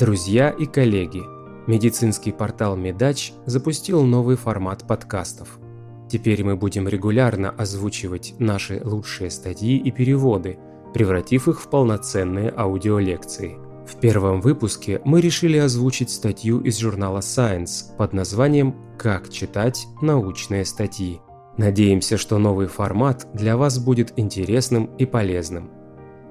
Друзья и коллеги, медицинский портал Медач запустил новый формат подкастов. Теперь мы будем регулярно озвучивать наши лучшие статьи и переводы, превратив их в полноценные аудиолекции. В первом выпуске мы решили озвучить статью из журнала Science под названием «Как читать научные статьи». Надеемся, что новый формат для вас будет интересным и полезным.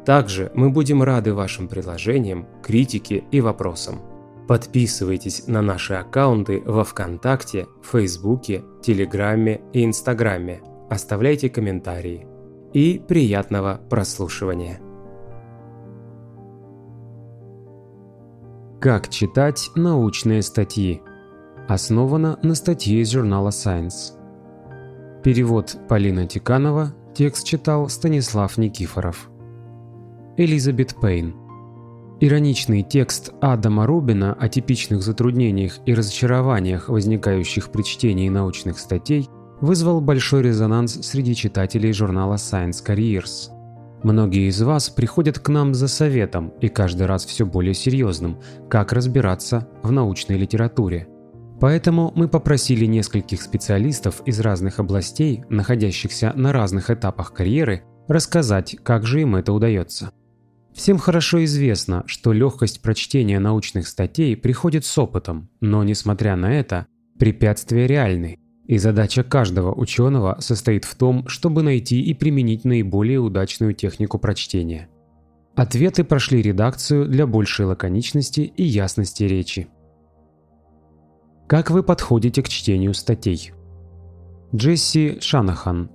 Также мы будем рады вашим предложениям, критике и вопросам. Подписывайтесь на наши аккаунты во Вконтакте, Фейсбуке, Телеграме и Инстаграме. Оставляйте комментарии. И приятного прослушивания. Как читать научные статьи? Основано на статье из журнала Science. Перевод Полина Тиканова, текст читал Станислав Никифоров. Элизабет Пейн. Ироничный текст Адама Рубина о типичных затруднениях и разочарованиях, возникающих при чтении научных статей, вызвал большой резонанс среди читателей журнала Science Careers. Многие из вас приходят к нам за советом, и каждый раз все более серьезным, как разбираться в научной литературе. Поэтому мы попросили нескольких специалистов из разных областей, находящихся на разных этапах карьеры, рассказать, как же им это удается. Всем хорошо известно, что легкость прочтения научных статей приходит с опытом, но несмотря на это, препятствия реальны, и задача каждого ученого состоит в том, чтобы найти и применить наиболее удачную технику прочтения. Ответы прошли редакцию для большей лаконичности и ясности речи. Как вы подходите к чтению статей? Джесси Шанахан,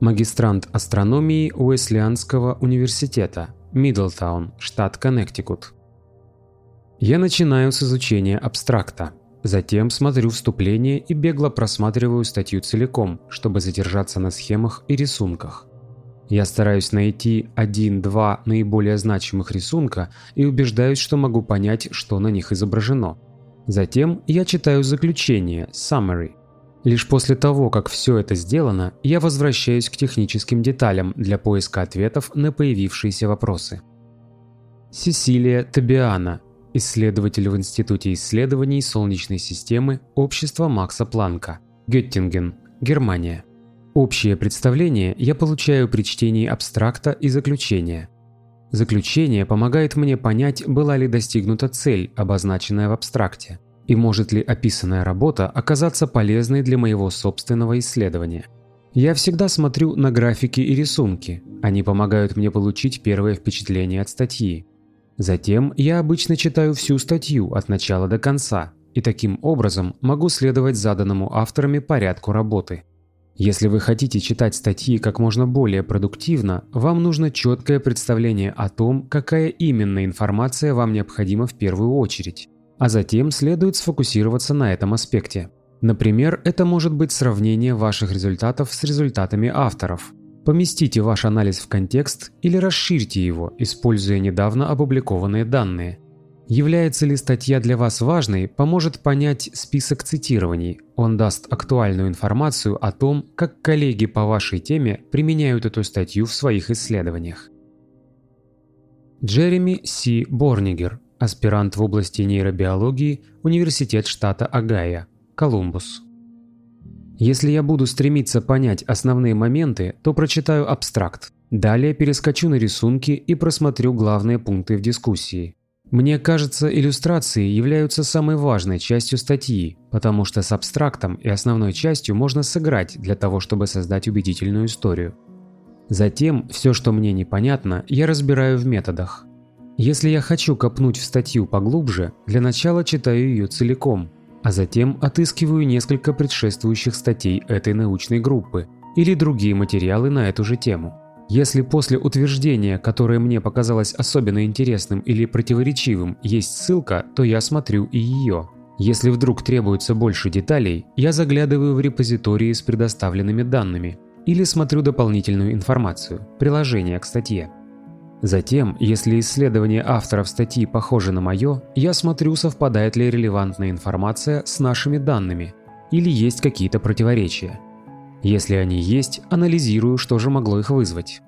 магистрант астрономии Уэслианского университета, Мидлтаун, штат Коннектикут. Я начинаю с изучения абстракта, затем смотрю вступление и бегло просматриваю статью целиком, чтобы задержаться на схемах и рисунках. Я стараюсь найти один-два наиболее значимых рисунка и убеждаюсь, что могу понять, что на них изображено. Затем я читаю заключение, summary, Лишь после того, как все это сделано, я возвращаюсь к техническим деталям для поиска ответов на появившиеся вопросы. Сесилия Табиана, исследователь в Институте исследований Солнечной системы Общества Макса Планка, Геттинген, Германия. Общее представление я получаю при чтении абстракта и заключения. Заключение помогает мне понять, была ли достигнута цель, обозначенная в абстракте и может ли описанная работа оказаться полезной для моего собственного исследования. Я всегда смотрю на графики и рисунки, они помогают мне получить первое впечатление от статьи. Затем я обычно читаю всю статью от начала до конца, и таким образом могу следовать заданному авторами порядку работы. Если вы хотите читать статьи как можно более продуктивно, вам нужно четкое представление о том, какая именно информация вам необходима в первую очередь а затем следует сфокусироваться на этом аспекте. Например, это может быть сравнение ваших результатов с результатами авторов. Поместите ваш анализ в контекст или расширьте его, используя недавно опубликованные данные. Является ли статья для вас важной, поможет понять список цитирований. Он даст актуальную информацию о том, как коллеги по вашей теме применяют эту статью в своих исследованиях. Джереми Си Борнигер аспирант в области нейробиологии, Университет штата Огайо, Колумбус. Если я буду стремиться понять основные моменты, то прочитаю абстракт. Далее перескочу на рисунки и просмотрю главные пункты в дискуссии. Мне кажется, иллюстрации являются самой важной частью статьи, потому что с абстрактом и основной частью можно сыграть для того, чтобы создать убедительную историю. Затем, все, что мне непонятно, я разбираю в методах. Если я хочу копнуть в статью поглубже, для начала читаю ее целиком, а затем отыскиваю несколько предшествующих статей этой научной группы или другие материалы на эту же тему. Если после утверждения, которое мне показалось особенно интересным или противоречивым, есть ссылка, то я смотрю и ее. Если вдруг требуется больше деталей, я заглядываю в репозитории с предоставленными данными или смотрю дополнительную информацию, приложение к статье. Затем, если исследование авторов статьи похоже на мое, я смотрю, совпадает ли релевантная информация с нашими данными или есть какие-то противоречия. Если они есть, анализирую, что же могло их вызвать.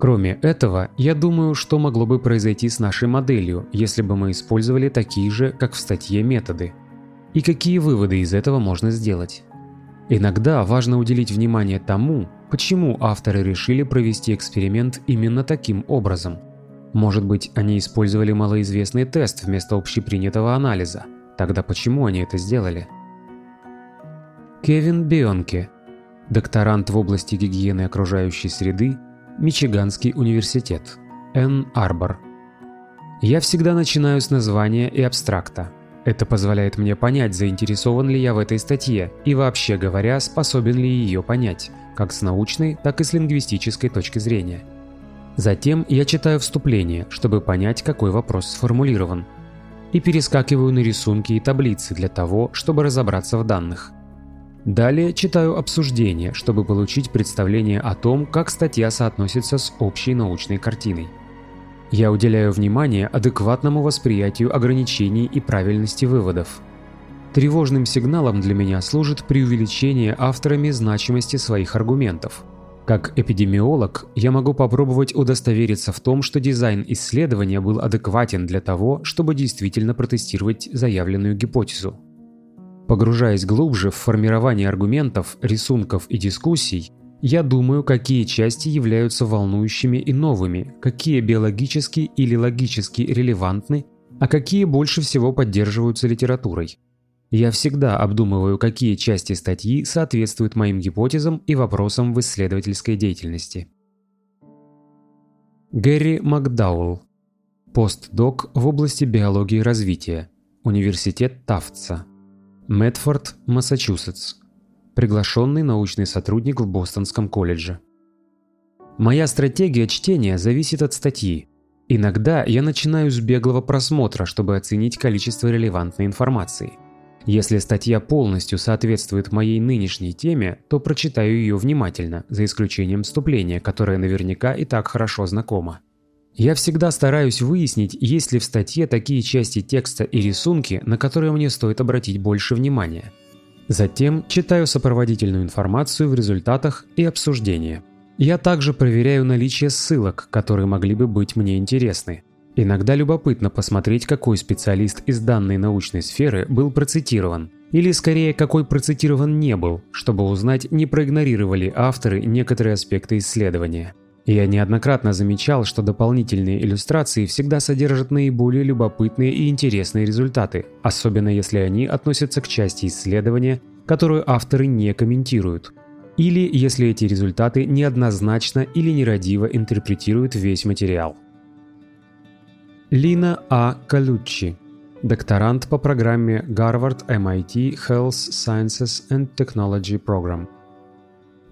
Кроме этого, я думаю, что могло бы произойти с нашей моделью, если бы мы использовали такие же, как в статье, методы. И какие выводы из этого можно сделать. Иногда важно уделить внимание тому, почему авторы решили провести эксперимент именно таким образом. Может быть, они использовали малоизвестный тест вместо общепринятого анализа. Тогда почему они это сделали? Кевин Бионке, докторант в области гигиены окружающей среды Мичиганский университет. Энн Арбор. Я всегда начинаю с названия и абстракта. Это позволяет мне понять, заинтересован ли я в этой статье и вообще говоря, способен ли ее понять, как с научной, так и с лингвистической точки зрения. Затем я читаю вступление, чтобы понять, какой вопрос сформулирован, и перескакиваю на рисунки и таблицы для того, чтобы разобраться в данных. Далее читаю обсуждение, чтобы получить представление о том, как статья соотносится с общей научной картиной. Я уделяю внимание адекватному восприятию ограничений и правильности выводов. Тревожным сигналом для меня служит преувеличение авторами значимости своих аргументов. Как эпидемиолог, я могу попробовать удостовериться в том, что дизайн исследования был адекватен для того, чтобы действительно протестировать заявленную гипотезу. Погружаясь глубже в формирование аргументов, рисунков и дискуссий, я думаю, какие части являются волнующими и новыми, какие биологически или логически релевантны, а какие больше всего поддерживаются литературой. Я всегда обдумываю, какие части статьи соответствуют моим гипотезам и вопросам в исследовательской деятельности. Гэри Макдаул. Постдок в области биологии развития. Университет Тафтса. Мэтфорд, Массачусетс. Приглашенный научный сотрудник в Бостонском колледже. Моя стратегия чтения зависит от статьи. Иногда я начинаю с беглого просмотра, чтобы оценить количество релевантной информации. Если статья полностью соответствует моей нынешней теме, то прочитаю ее внимательно, за исключением вступления, которое наверняка и так хорошо знакомо. Я всегда стараюсь выяснить, есть ли в статье такие части текста и рисунки, на которые мне стоит обратить больше внимания. Затем читаю сопроводительную информацию в результатах и обсуждения. Я также проверяю наличие ссылок, которые могли бы быть мне интересны. Иногда любопытно посмотреть, какой специалист из данной научной сферы был процитирован, или скорее, какой процитирован не был, чтобы узнать, не проигнорировали авторы некоторые аспекты исследования. Я неоднократно замечал, что дополнительные иллюстрации всегда содержат наиболее любопытные и интересные результаты, особенно если они относятся к части исследования, которую авторы не комментируют, или если эти результаты неоднозначно или нерадиво интерпретируют весь материал. Лина А. Калуччи, докторант по программе Harvard MIT Health Sciences and Technology Program –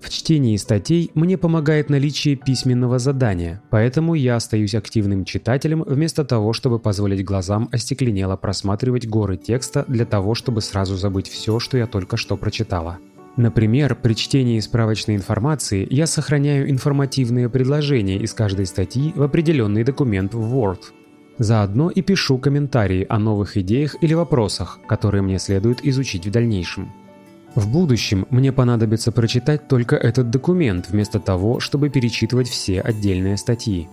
в чтении статей мне помогает наличие письменного задания, поэтому я остаюсь активным читателем вместо того, чтобы позволить глазам остекленело просматривать горы текста для того, чтобы сразу забыть все, что я только что прочитала. Например, при чтении справочной информации я сохраняю информативные предложения из каждой статьи в определенный документ в Word. Заодно и пишу комментарии о новых идеях или вопросах, которые мне следует изучить в дальнейшем. В будущем мне понадобится прочитать только этот документ вместо того, чтобы перечитывать все отдельные статьи.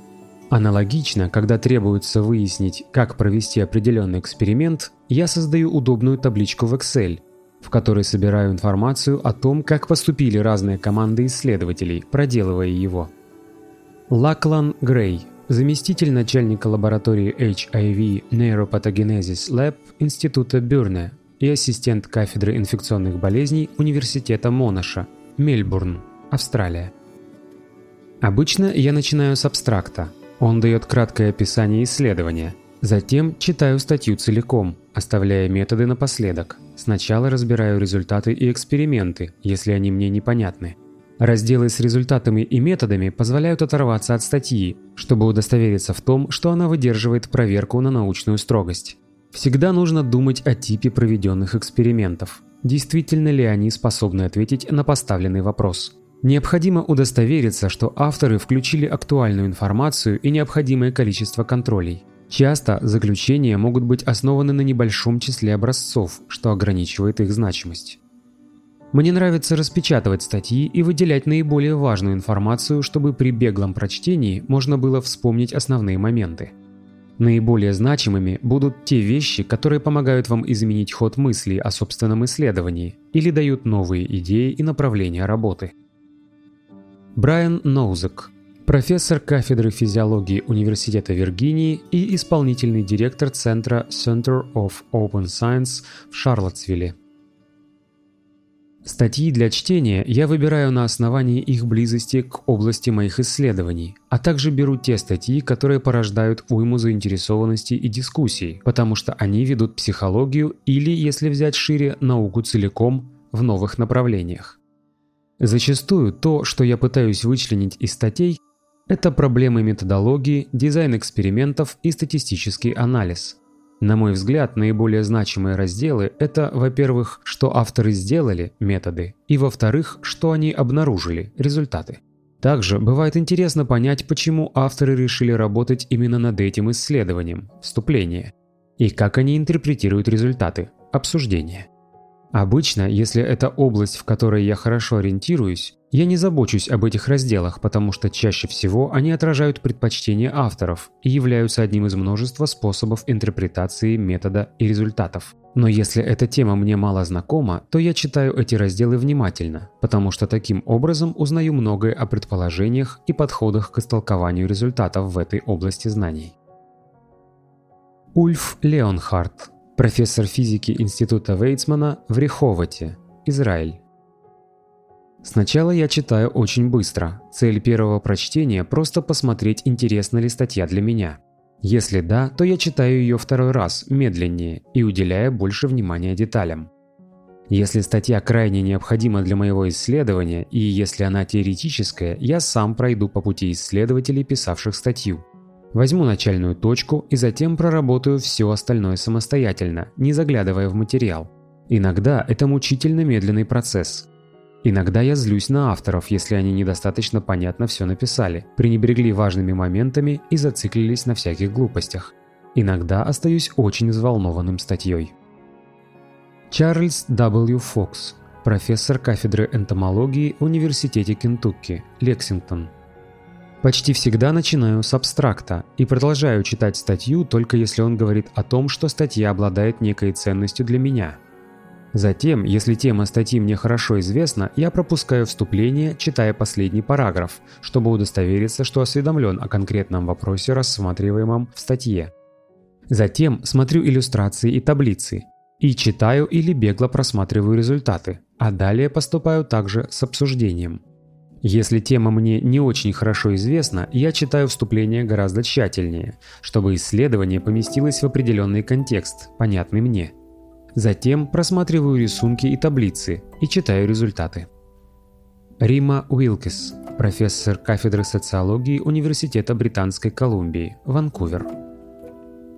Аналогично, когда требуется выяснить, как провести определенный эксперимент, я создаю удобную табличку в Excel, в которой собираю информацию о том, как поступили разные команды исследователей, проделывая его. Лаклан Грей, заместитель начальника лаборатории HIV Neuropathogenesis Lab Института Бюрне, и ассистент кафедры инфекционных болезней Университета Монаша, Мельбурн, Австралия. Обычно я начинаю с абстракта. Он дает краткое описание исследования. Затем читаю статью целиком, оставляя методы напоследок. Сначала разбираю результаты и эксперименты, если они мне непонятны. Разделы с результатами и методами позволяют оторваться от статьи, чтобы удостовериться в том, что она выдерживает проверку на научную строгость. Всегда нужно думать о типе проведенных экспериментов. Действительно ли они способны ответить на поставленный вопрос? Необходимо удостовериться, что авторы включили актуальную информацию и необходимое количество контролей. Часто заключения могут быть основаны на небольшом числе образцов, что ограничивает их значимость. Мне нравится распечатывать статьи и выделять наиболее важную информацию, чтобы при беглом прочтении можно было вспомнить основные моменты. Наиболее значимыми будут те вещи, которые помогают вам изменить ход мыслей о собственном исследовании или дают новые идеи и направления работы. Брайан Ноузек, профессор кафедры физиологии Университета Виргинии и исполнительный директор Центра Center of Open Science в Шарлоттсвилле – Статьи для чтения я выбираю на основании их близости к области моих исследований, а также беру те статьи, которые порождают уйму заинтересованности и дискуссий, потому что они ведут психологию или, если взять шире, науку целиком в новых направлениях. Зачастую то, что я пытаюсь вычленить из статей, это проблемы методологии, дизайн экспериментов и статистический анализ – на мой взгляд, наиболее значимые разделы – это, во-первых, что авторы сделали – методы, и, во-вторых, что они обнаружили – результаты. Также бывает интересно понять, почему авторы решили работать именно над этим исследованием – вступление, и как они интерпретируют результаты – обсуждение. Обычно, если это область, в которой я хорошо ориентируюсь, я не забочусь об этих разделах, потому что чаще всего они отражают предпочтения авторов и являются одним из множества способов интерпретации метода и результатов. Но если эта тема мне мало знакома, то я читаю эти разделы внимательно, потому что таким образом узнаю многое о предположениях и подходах к истолкованию результатов в этой области знаний. Ульф Леонхард профессор физики Института Вейцмана в Реховате, Израиль. Сначала я читаю очень быстро. Цель первого прочтения – просто посмотреть, интересна ли статья для меня. Если да, то я читаю ее второй раз, медленнее, и уделяя больше внимания деталям. Если статья крайне необходима для моего исследования, и если она теоретическая, я сам пройду по пути исследователей, писавших статью. Возьму начальную точку и затем проработаю все остальное самостоятельно, не заглядывая в материал. Иногда это мучительно медленный процесс. Иногда я злюсь на авторов, если они недостаточно понятно все написали, пренебрегли важными моментами и зациклились на всяких глупостях. Иногда остаюсь очень взволнованным статьей. Чарльз W. Фокс, профессор кафедры энтомологии в Университете Кентукки, Лексингтон, Почти всегда начинаю с абстракта и продолжаю читать статью только если он говорит о том, что статья обладает некой ценностью для меня. Затем, если тема статьи мне хорошо известна, я пропускаю вступление, читая последний параграф, чтобы удостовериться, что осведомлен о конкретном вопросе, рассматриваемом в статье. Затем смотрю иллюстрации и таблицы, и читаю или бегло просматриваю результаты, а далее поступаю также с обсуждением. Если тема мне не очень хорошо известна, я читаю вступление гораздо тщательнее, чтобы исследование поместилось в определенный контекст, понятный мне. Затем просматриваю рисунки и таблицы и читаю результаты. Рима Уилкис, профессор кафедры социологии Университета Британской Колумбии, Ванкувер.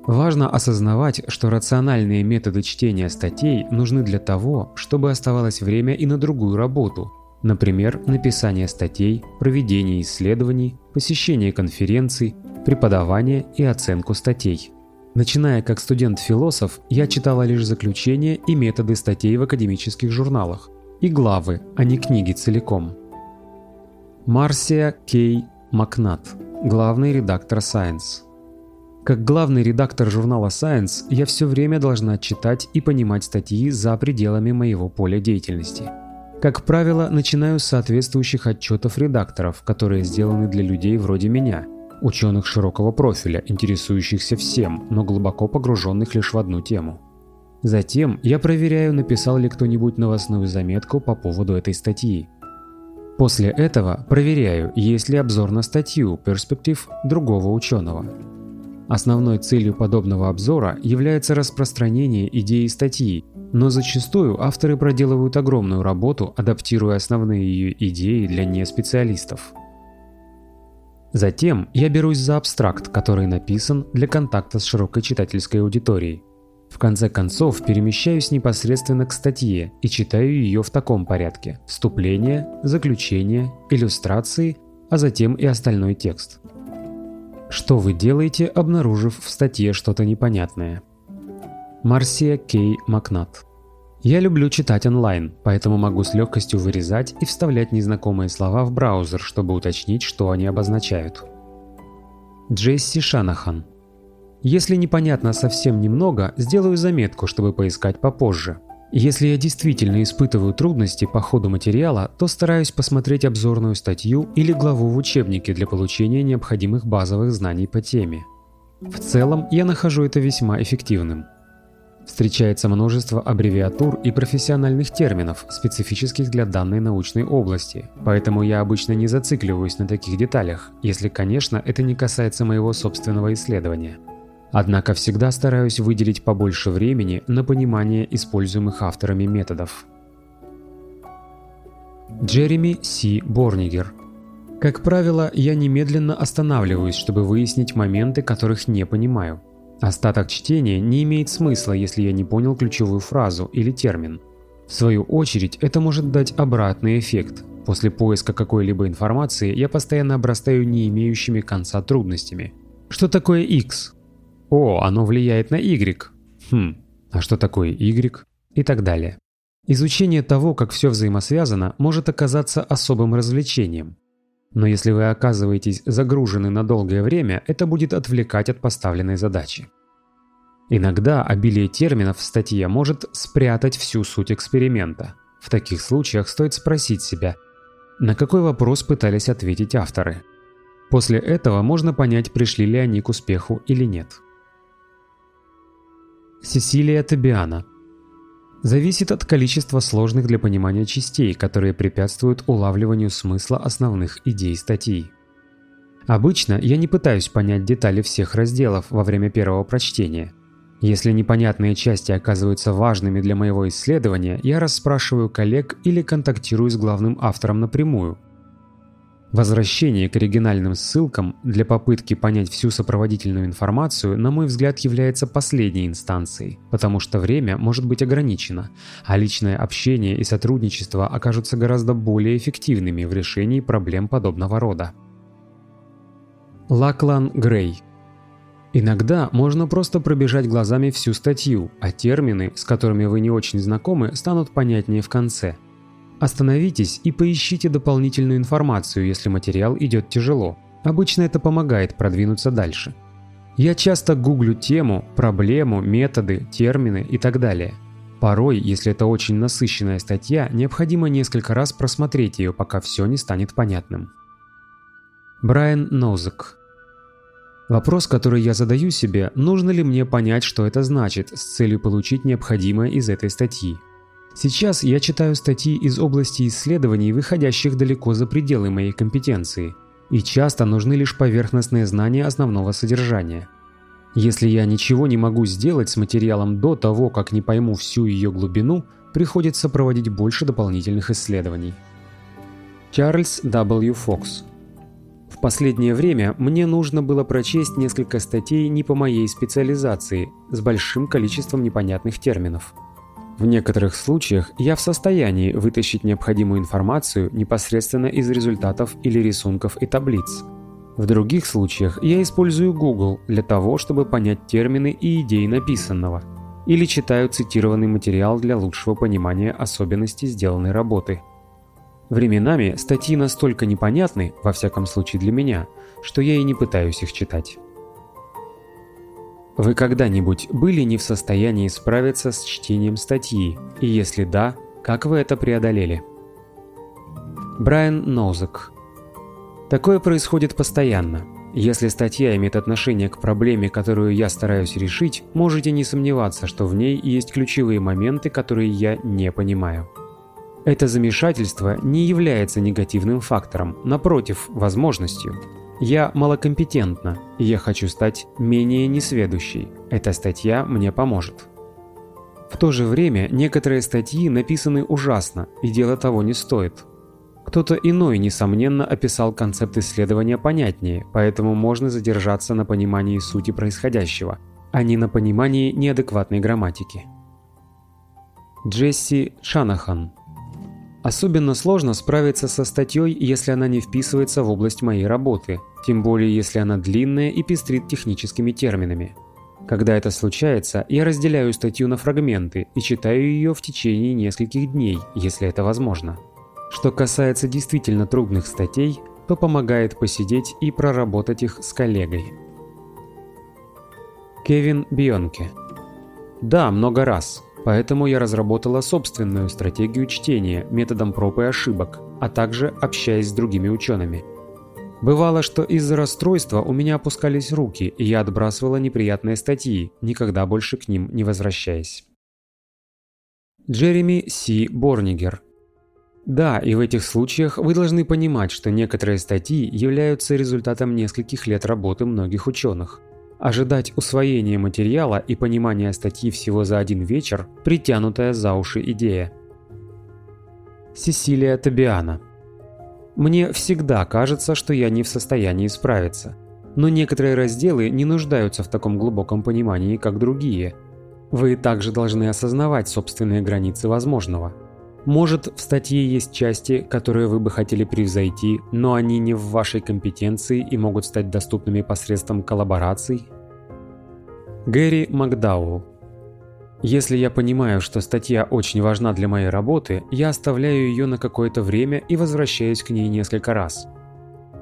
Важно осознавать, что рациональные методы чтения статей нужны для того, чтобы оставалось время и на другую работу, Например, написание статей, проведение исследований, посещение конференций, преподавание и оценку статей. Начиная как студент-философ, я читала лишь заключения и методы статей в академических журналах, и главы, а не книги целиком. Марсия Кей Макнат, главный редактор Science. Как главный редактор журнала Science, я все время должна читать и понимать статьи за пределами моего поля деятельности – как правило, начинаю с соответствующих отчетов редакторов, которые сделаны для людей вроде меня, ученых широкого профиля, интересующихся всем, но глубоко погруженных лишь в одну тему. Затем я проверяю, написал ли кто-нибудь новостную заметку по поводу этой статьи. После этого проверяю, есть ли обзор на статью, перспектив другого ученого. Основной целью подобного обзора является распространение идеи статьи, но зачастую авторы проделывают огромную работу, адаптируя основные ее идеи для неспециалистов. Затем я берусь за абстракт, который написан для контакта с широкой читательской аудиторией. В конце концов, перемещаюсь непосредственно к статье и читаю ее в таком порядке – вступление, заключение, иллюстрации, а затем и остальной текст – что вы делаете, обнаружив в статье что-то непонятное? Марсия Кей Макнат Я люблю читать онлайн, поэтому могу с легкостью вырезать и вставлять незнакомые слова в браузер, чтобы уточнить, что они обозначают. Джесси Шанахан. Если непонятно совсем немного, сделаю заметку, чтобы поискать попозже. Если я действительно испытываю трудности по ходу материала, то стараюсь посмотреть обзорную статью или главу в учебнике для получения необходимых базовых знаний по теме. В целом, я нахожу это весьма эффективным. Встречается множество аббревиатур и профессиональных терминов, специфических для данной научной области, поэтому я обычно не зацикливаюсь на таких деталях, если, конечно, это не касается моего собственного исследования. Однако всегда стараюсь выделить побольше времени на понимание используемых авторами методов. Джереми Си Борнигер Как правило, я немедленно останавливаюсь, чтобы выяснить моменты, которых не понимаю. Остаток чтения не имеет смысла, если я не понял ключевую фразу или термин. В свою очередь, это может дать обратный эффект. После поиска какой-либо информации я постоянно обрастаю не имеющими конца трудностями. Что такое X? О, оно влияет на Y. Хм, а что такое Y? И так далее. Изучение того, как все взаимосвязано, может оказаться особым развлечением. Но если вы оказываетесь загружены на долгое время, это будет отвлекать от поставленной задачи. Иногда обилие терминов в статье может спрятать всю суть эксперимента. В таких случаях стоит спросить себя, на какой вопрос пытались ответить авторы. После этого можно понять, пришли ли они к успеху или нет. Сесилия Табиана Зависит от количества сложных для понимания частей, которые препятствуют улавливанию смысла основных идей статьи. Обычно я не пытаюсь понять детали всех разделов во время первого прочтения. Если непонятные части оказываются важными для моего исследования, я расспрашиваю коллег или контактирую с главным автором напрямую, Возвращение к оригинальным ссылкам для попытки понять всю сопроводительную информацию, на мой взгляд, является последней инстанцией, потому что время может быть ограничено, а личное общение и сотрудничество окажутся гораздо более эффективными в решении проблем подобного рода. Лаклан Грей Иногда можно просто пробежать глазами всю статью, а термины, с которыми вы не очень знакомы, станут понятнее в конце – Остановитесь и поищите дополнительную информацию, если материал идет тяжело. Обычно это помогает продвинуться дальше. Я часто гуглю тему, проблему, методы, термины и так далее. Порой, если это очень насыщенная статья, необходимо несколько раз просмотреть ее, пока все не станет понятным. Брайан Нозек Вопрос, который я задаю себе, нужно ли мне понять, что это значит, с целью получить необходимое из этой статьи. Сейчас я читаю статьи из области исследований, выходящих далеко за пределы моей компетенции, и часто нужны лишь поверхностные знания основного содержания. Если я ничего не могу сделать с материалом до того, как не пойму всю ее глубину, приходится проводить больше дополнительных исследований. Чарльз W. Фокс В последнее время мне нужно было прочесть несколько статей не по моей специализации, с большим количеством непонятных терминов. В некоторых случаях я в состоянии вытащить необходимую информацию непосредственно из результатов или рисунков и таблиц. В других случаях я использую Google для того, чтобы понять термины и идеи написанного, или читаю цитированный материал для лучшего понимания особенностей сделанной работы. Временами статьи настолько непонятны, во всяком случае для меня, что я и не пытаюсь их читать. Вы когда-нибудь были не в состоянии справиться с чтением статьи? И если да, как вы это преодолели? Брайан Ноузек Такое происходит постоянно. Если статья имеет отношение к проблеме, которую я стараюсь решить, можете не сомневаться, что в ней есть ключевые моменты, которые я не понимаю. Это замешательство не является негативным фактором, напротив, возможностью. Я малокомпетентна, и я хочу стать менее несведущей. Эта статья мне поможет. В то же время некоторые статьи написаны ужасно, и дело того не стоит. Кто-то иной, несомненно, описал концепт исследования понятнее, поэтому можно задержаться на понимании сути происходящего, а не на понимании неадекватной грамматики. Джесси Шанахан Особенно сложно справиться со статьей, если она не вписывается в область моей работы, тем более если она длинная и пестрит техническими терминами. Когда это случается, я разделяю статью на фрагменты и читаю ее в течение нескольких дней, если это возможно. Что касается действительно трудных статей, то помогает посидеть и проработать их с коллегой. Кевин Бионке Да, много раз. Поэтому я разработала собственную стратегию чтения методом проб и ошибок, а также общаясь с другими учеными. Бывало, что из-за расстройства у меня опускались руки, и я отбрасывала неприятные статьи, никогда больше к ним не возвращаясь. Джереми Си Борнигер Да, и в этих случаях вы должны понимать, что некоторые статьи являются результатом нескольких лет работы многих ученых. Ожидать усвоения материала и понимания статьи всего за один вечер – притянутая за уши идея. Сесилия Табиана мне всегда кажется, что я не в состоянии справиться. Но некоторые разделы не нуждаются в таком глубоком понимании, как другие. Вы также должны осознавать собственные границы возможного. Может, в статье есть части, которые вы бы хотели превзойти, но они не в вашей компетенции и могут стать доступными посредством коллабораций? Гэри Макдауэлл если я понимаю, что статья очень важна для моей работы, я оставляю ее на какое-то время и возвращаюсь к ней несколько раз.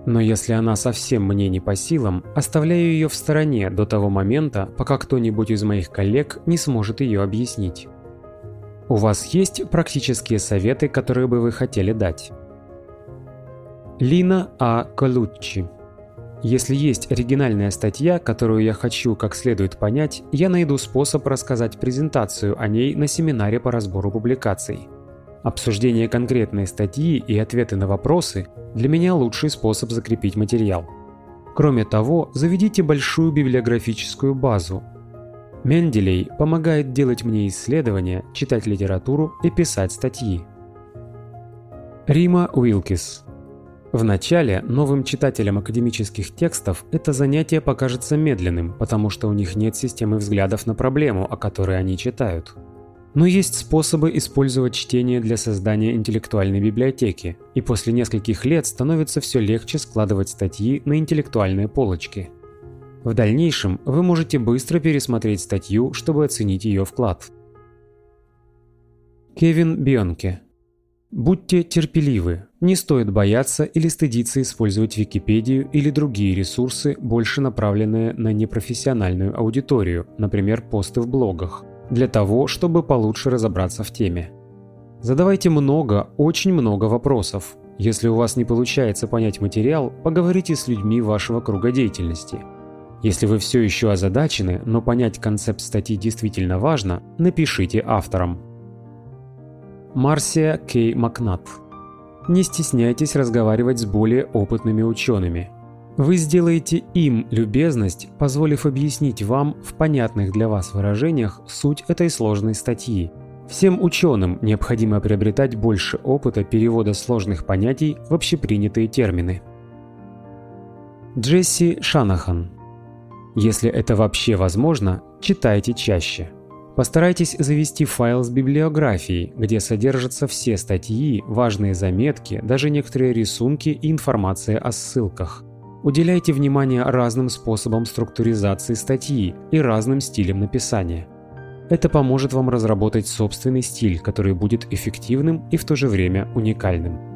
Но если она совсем мне не по силам, оставляю ее в стороне до того момента, пока кто-нибудь из моих коллег не сможет ее объяснить. У вас есть практические советы, которые бы вы хотели дать? Лина А. Колуччи если есть оригинальная статья, которую я хочу как следует понять, я найду способ рассказать презентацию о ней на семинаре по разбору публикаций. Обсуждение конкретной статьи и ответы на вопросы для меня лучший способ закрепить материал. Кроме того, заведите большую библиографическую базу. Менделей помогает делать мне исследования, читать литературу и писать статьи. Рима Уилкис в начале новым читателям академических текстов это занятие покажется медленным, потому что у них нет системы взглядов на проблему, о которой они читают. Но есть способы использовать чтение для создания интеллектуальной библиотеки, и после нескольких лет становится все легче складывать статьи на интеллектуальные полочки. В дальнейшем вы можете быстро пересмотреть статью, чтобы оценить ее вклад. Кевин Бионке Будьте терпеливы. Не стоит бояться или стыдиться использовать Википедию или другие ресурсы, больше направленные на непрофессиональную аудиторию, например, посты в блогах, для того, чтобы получше разобраться в теме. Задавайте много, очень много вопросов. Если у вас не получается понять материал, поговорите с людьми вашего круга деятельности. Если вы все еще озадачены, но понять концепт статьи действительно важно, напишите авторам. Марсия Кей Макнат. Не стесняйтесь разговаривать с более опытными учеными. Вы сделаете им любезность, позволив объяснить вам в понятных для вас выражениях суть этой сложной статьи. Всем ученым необходимо приобретать больше опыта перевода сложных понятий в общепринятые термины. Джесси Шанахан. Если это вообще возможно, читайте чаще. Постарайтесь завести файл с библиографией, где содержатся все статьи, важные заметки, даже некоторые рисунки и информация о ссылках. Уделяйте внимание разным способам структуризации статьи и разным стилям написания. Это поможет вам разработать собственный стиль, который будет эффективным и в то же время уникальным.